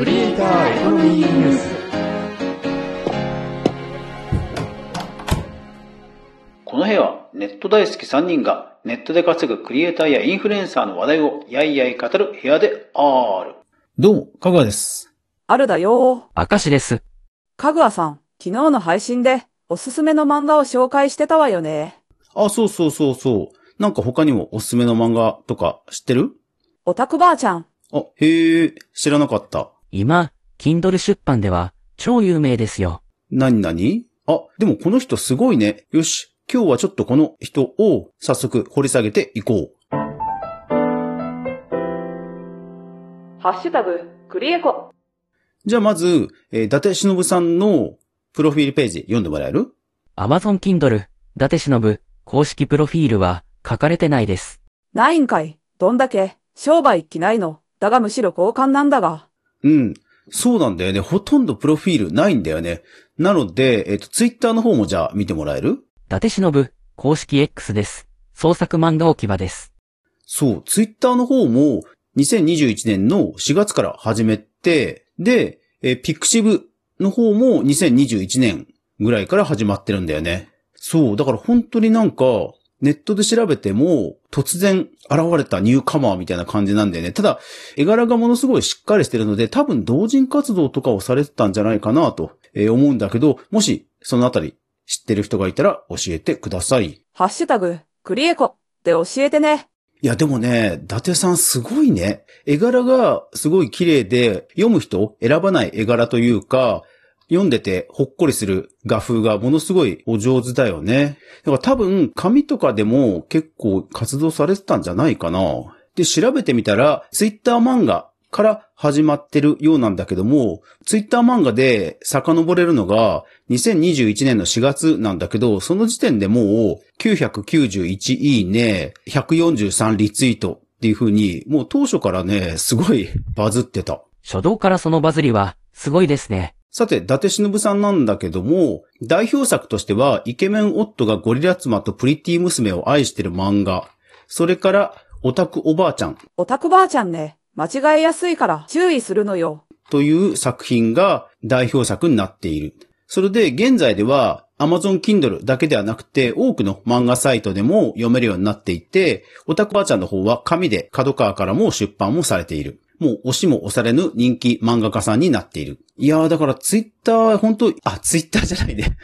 クリエイターエコノミーニュースこの部屋はネット大好き3人がネットで稼ぐクリエイターやインフルエンサーの話題をやいやい語る部屋である。どうも、かぐわです。あるだよ明石です。かぐわさん、昨日の配信でおすすめの漫画を紹介してたわよね。あ、そうそうそうそう。なんか他にもおすすめの漫画とか知ってる？オタクばあちゃん。あ、へえ、知らなかった。今、Kindle 出版では超有名ですよ。なになにあ、でもこの人すごいね。よし、今日はちょっとこの人を早速掘り下げていこう。ハッシュタグ、クリエコ。じゃあまず、えー、伊達忍さんのプロフィールページ読んでもらえる？Amazon Kindle、伊達忍公式プロフィールは書かれてないです。ないんかい。どんだけ、商売気ないの。だがむしろ交換なんだが。うん。そうなんだよね。ほとんどプロフィールないんだよね。なので、えっ、と、ツイッターの方もじゃあ見てもらえる？伊達忍公式 X です。創作漫画置き場です。そう、ツイッターの方も2021年の4月から始めて、で、えーピクシブの方も2021年ぐらいから始まってるんだよね。そう、だから本当になんか、ネットで調べても、突然現れたニューカマーみたいな感じなんだよね。ただ、絵柄がものすごいしっかりしてるので、多分同人活動とかをされてたんじゃないかなとえー思うんだけど、もしそのあたり知ってる人がいたら教えてください。ハッシュタグ、クリエコ。で教えてね。いや、でもね、伊達さんすごいね。絵柄がすごい綺麗で、読む人選ばない絵柄というか、読んでてほっこりする画風がものすごいお上手だよね。だから多分、紙とかでも結構活動されてたんじゃないかな。で、調べてみたら、ツイッター漫画から始まってるようなんだけども、ツイッター漫画で遡れるのが2021年の4月なんだけど、その時点でもう991いいね、143リツイートっていう風に、もう当初からね、すごいバズってた。初動からそのバズりはすごいですね。さて、伊達忍さんなんだけども、代表作としては、イケメン夫がゴリラ妻とプリティ娘を愛してる漫画、それから、オタクおばあちゃんオタクばあちゃんね。間違えやすいから注意するのよ。という作品が代表作になっている。それで現在では Amazon Kindle だけではなくて多くの漫画サイトでも読めるようになっていて、オタクばあちゃんの方は紙で角川からも出版もされている。もう押しも押されぬ人気漫画家さんになっている。いやーだからツイッター本当あ、ツイッターじゃないね。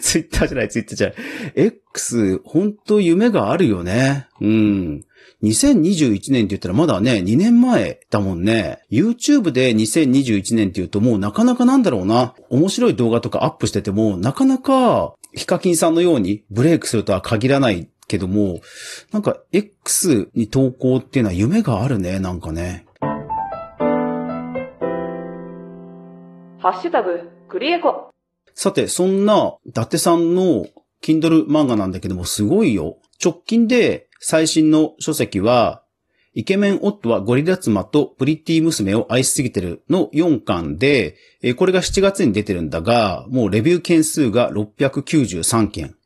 ツイッターじゃない、ツイッターじゃない。X、本当夢があるよね。うん。2021年って言ったらまだね、2年前だもんね。YouTube で2021年って言うともうなかなかなんだろうな。面白い動画とかアップしてても、なかなかヒカキンさんのようにブレイクするとは限らないけども、なんか X に投稿っていうのは夢があるね、なんかね。ハッシュタグ、クリエコ。さて、そんな伊達さんの Kindle 漫画なんだけどもすごいよ。直近で最新の書籍は、イケメン夫はゴリラ妻とプリティ娘を愛しすぎてるの4巻で、えーこれが7月に出てるんだが、もうレビュー件数が693件。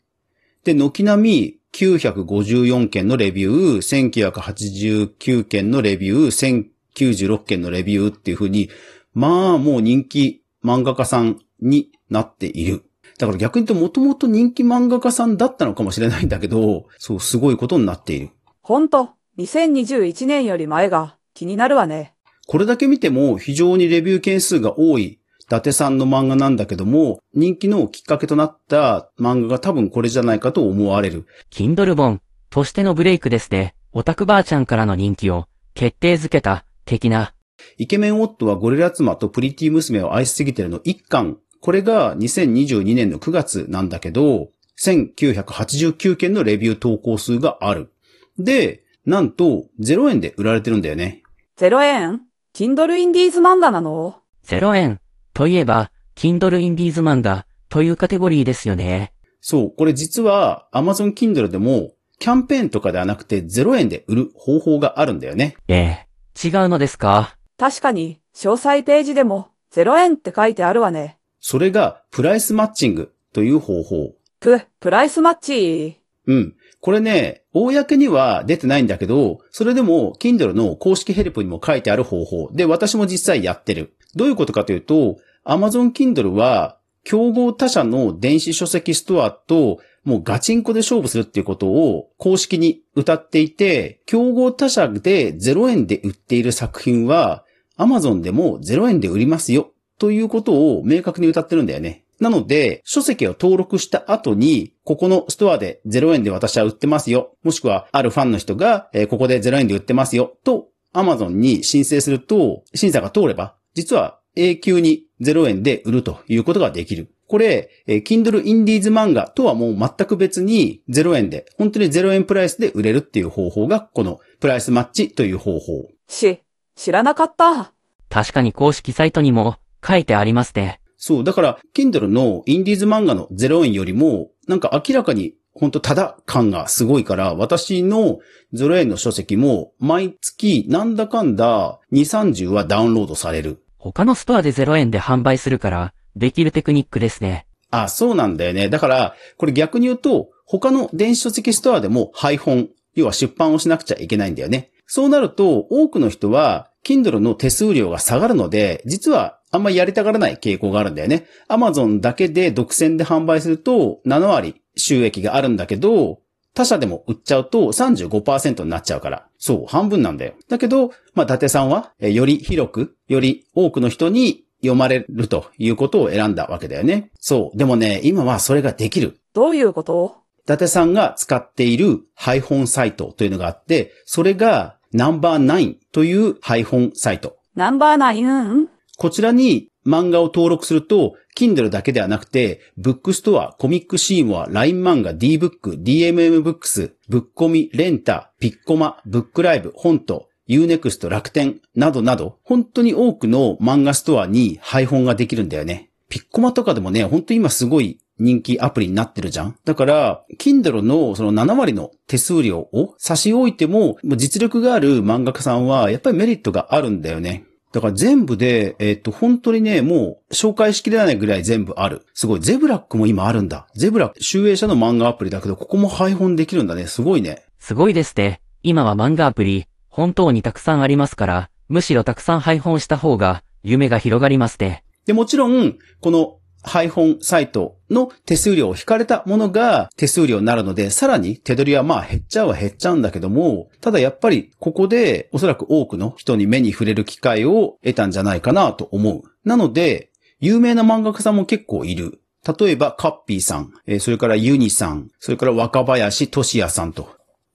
で、軒並み954件のレビュー、1989件のレビュー、1096件のレビューっていう風に、まあもう人気漫画家さんになっている。だから逆に言うともともと人気漫画家さんだったのかもしれないんだけど、そう、すごいことになっている。ほんと、2021年より前が気になるわね。これだけ見ても非常にレビュー件数が多い伊達さんの漫画なんだけども、人気のきっかけとなった漫画が多分これじゃないかと思われる。Kindle 本としてのブレイクですね。オタクばあちゃんからの人気を決定づけた的な。イケメン夫はゴリラ妻とプリティ娘を愛しすぎてるの1巻。これが2022年の9月なんだけど、1989件のレビュー投稿数がある。で、なんと0円で売られてるんだよね。0円 ?Kindle インディーズ漫画なの？0円といえば、Kindle インディーズ漫画というカテゴリーですよね。そう、これ実は Amazon Kindle でもキャンペーンとかではなくて0円で売る方法があるんだよね。ええ。違うのですか？確かに、詳細ページでも0円って書いてあるわね。それがプライスマッチングという方法。プ、プライスマッチ。うん。これね、公には出てないんだけど、それでも Kindle の公式ヘルプにも書いてある方法で、私も実際やってる。どういうことかというと、Amazon Kindle は、競合他社の電子書籍ストアと、もうガチンコで勝負するっていうことを公式に歌っていて、競合他社で0円で売っている作品は、Amazon でも0円で売りますよ、ということを明確に歌ってるんだよね。なので、書籍を登録した後に、ここのストアで0円で私は売ってますよ。もしくは、あるファンの人が、ここで0円で売ってますよ。と、Amazon に申請すると、審査が通れば、実は永久に0円で売るということができる。これ、えー Kindle Indies 漫画とはもう全く別に0円で、本当に0円プライスで売れるっていう方法が、このプライスマッチという方法。し、知らなかった。確かに公式サイトにも書いてありますね。そう、だから、Kindle のインディーズ漫画の0円よりも、なんか明らかに、本当ただ感がすごいから、私の0円の書籍も、毎月、なんだかんだ、2、30はダウンロードされる。他のストアで0円で販売するから、できるテクニックですね。あ、そうなんだよね。だから、これ逆に言うと、他の電子書籍ストアでも配本、要は出版をしなくちゃいけないんだよね。そうなると、多くの人は、Kindle の手数料が下がるので、実はあんまりやりたがらない傾向があるんだよね。Amazon だけで独占で販売すると7割収益があるんだけど、他社でも売っちゃうと35%になっちゃうから。そう、半分なんだよ。だけど、まあ、伊達さんは、えーより広く、より多くの人に読まれるということを選んだわけだよね。そう。でもね、今はそれができる。どういうこと？伊達さんが使っている配本サイトというのがあって、それがナンバー9という配本サイト。ナンバーナイン？こちらに漫画を登録すると、Kindle だけではなくて、ブックストア、コミックシーモア、LINE 漫画、DBook、DMM ブックス、ブッコミ、レンタ、ピッコマ、ブックライブ、本と、Unext、楽天、などなど、本当に多くの漫画ストアに配本ができるんだよね。ピッコマとかでもね、本当に今すごい人気アプリになってるじゃん。だから、Kindle のその7割の手数料を差し置いても、実力がある漫画家さんは、やっぱりメリットがあるんだよね。だから全部で、えっ、と、本当にね、もう紹介しきれないぐらい全部ある。すごい。ゼブラックも今あるんだ。ゼブラック、集英社の漫画アプリだけど、ここも配本できるんだね。すごいね。すごいですね。今は漫画アプリ、本当にたくさんありますから、むしろたくさん配本した方が、夢が広がりますね。で、もちろん、この配本サイトの手数料を引かれたものが手数料になるので、さらに手取りはまあ減っちゃうは減っちゃうんだけども、ただやっぱりここでおそらく多くの人に目に触れる機会を得たんじゃないかなと思う。なので、有名な漫画家さんも結構いる。例えば、カッピーさん、それからユニさん、それから若林俊也さんと。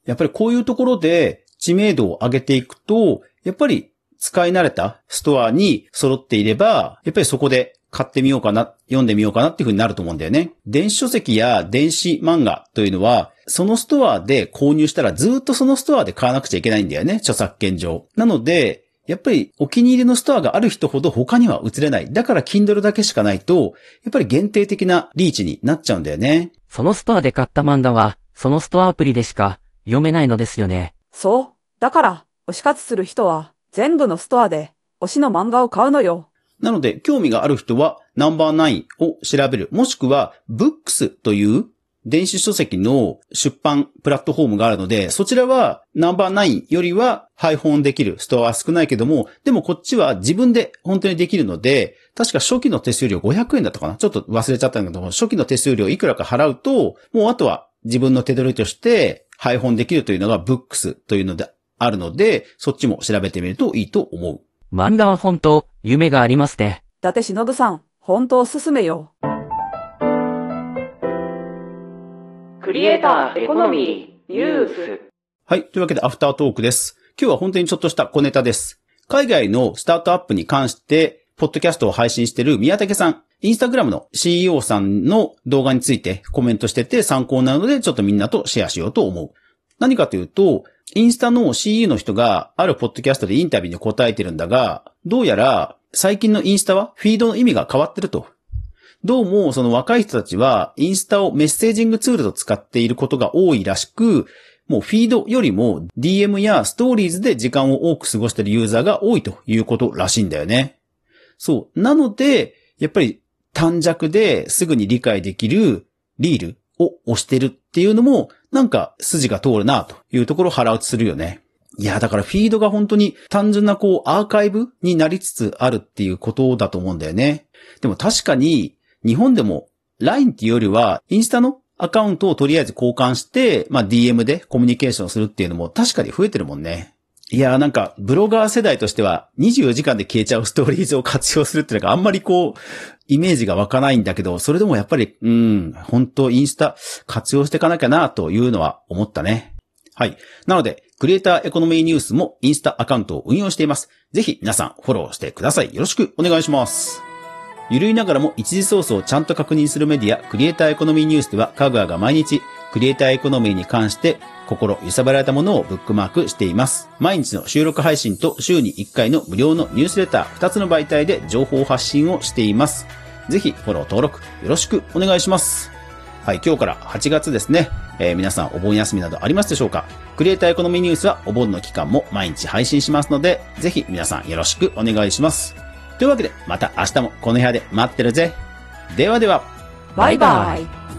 やっぱりこういうところで知名度を上げていくと、やっぱり使い慣れたストアに揃っていれば、やっぱりそこで買ってみようかな、読んでみようかなっていう風になると思うんだよね。電子書籍や電子漫画というのは、そのストアで購入したらずっとそのストアで買わなくちゃいけないんだよね、著作権上。なので、やっぱりお気に入りのストアがある人ほど他には移れない。だから Kindle だけしかないと、やっぱり限定的なリーチになっちゃうんだよね。そのストアで買った漫画は、そのストアアプリでしか読めないのですよね。そう。だから、推し活する人は、全部のストアで、推しの漫画を買うのよ。なので、興味がある人は、ナンバー9を調べる。もしくは、ブックスという電子書籍の出版プラットフォームがあるので、そちらはナンバー9よりは配本できるストアは少ないけども、でもこっちは自分で本当にできるので、確か初期の手数料500円だったかな？ちょっと忘れちゃったんだけども、初期の手数料いくらか払うと、もうあとは自分の手取りとして配本できるというのがブックスというのであるので、そっちも調べてみるといいと思う。漫画は本当、夢がありますね。伊達忍さん、本当おすすめよ。クリエイターエコノミーニュースはい。というわけで、アフタートークです。今日は本当にちょっとした小ネタです。海外のスタートアップに関して、ポッドキャストを配信している宮武さん、インスタグラムの CEO さんの動画についてコメントしてて参考なので、ちょっとみんなとシェアしようと思う。何かというと、インスタの CE の人があるポッドキャストでインタビューに答えてるんだが、どうやら最近のインスタはフィードの意味が変わってると。どうもその若い人たちはインスタをメッセージングツールと使っていることが多いらしく、もうフィードよりも DM やストーリーズで時間を多く過ごしているユーザーが多いということらしいんだよね。そう。なので、やっぱり短尺ですぐに理解できるリール。を押してるっていうのも、なんか筋が通るなというところを腹落ちするよね。いや、だからフィードが本当に単純なこうアーカイブになりつつあるっていうことだと思うんだよね。でも確かに日本でも LINE っていうよりはインスタのアカウントをとりあえず交換して、まあ DM でコミュニケーションするっていうのも確かに増えてるもんね。いやーなんか、ブロガー世代としては24時間で消えちゃうストーリーズを活用するっていうのがあんまりこう、イメージが湧かないんだけど、それでもやっぱり、うん、本当インスタ活用していかなきゃなというのは思ったね。はい。なので、クリエイターエコノミーニュースもインスタアカウントを運用しています。ぜひ皆さんフォローしてください。よろしくお願いします。ゆるいながらも一時ソースをちゃんと確認するメディア、クリエイターエコノミーニュースでは、カグアが毎日、クリエイターエコノミーに関して心揺さぶられたものをブックマークしています。毎日の収録配信と週に1回の無料のニュースレター2つの媒体で情報発信をしています。ぜひフォロー登録よろしくお願いします。はい、今日から8月ですね。えー、皆さんお盆休みなどありますでしょうか？クリエイターエコノミーニュースはお盆の期間も毎日配信しますので、ぜひ皆さんよろしくお願いします。というわけで、また明日もこの部屋で待ってるぜ。ではでは。バイバイ。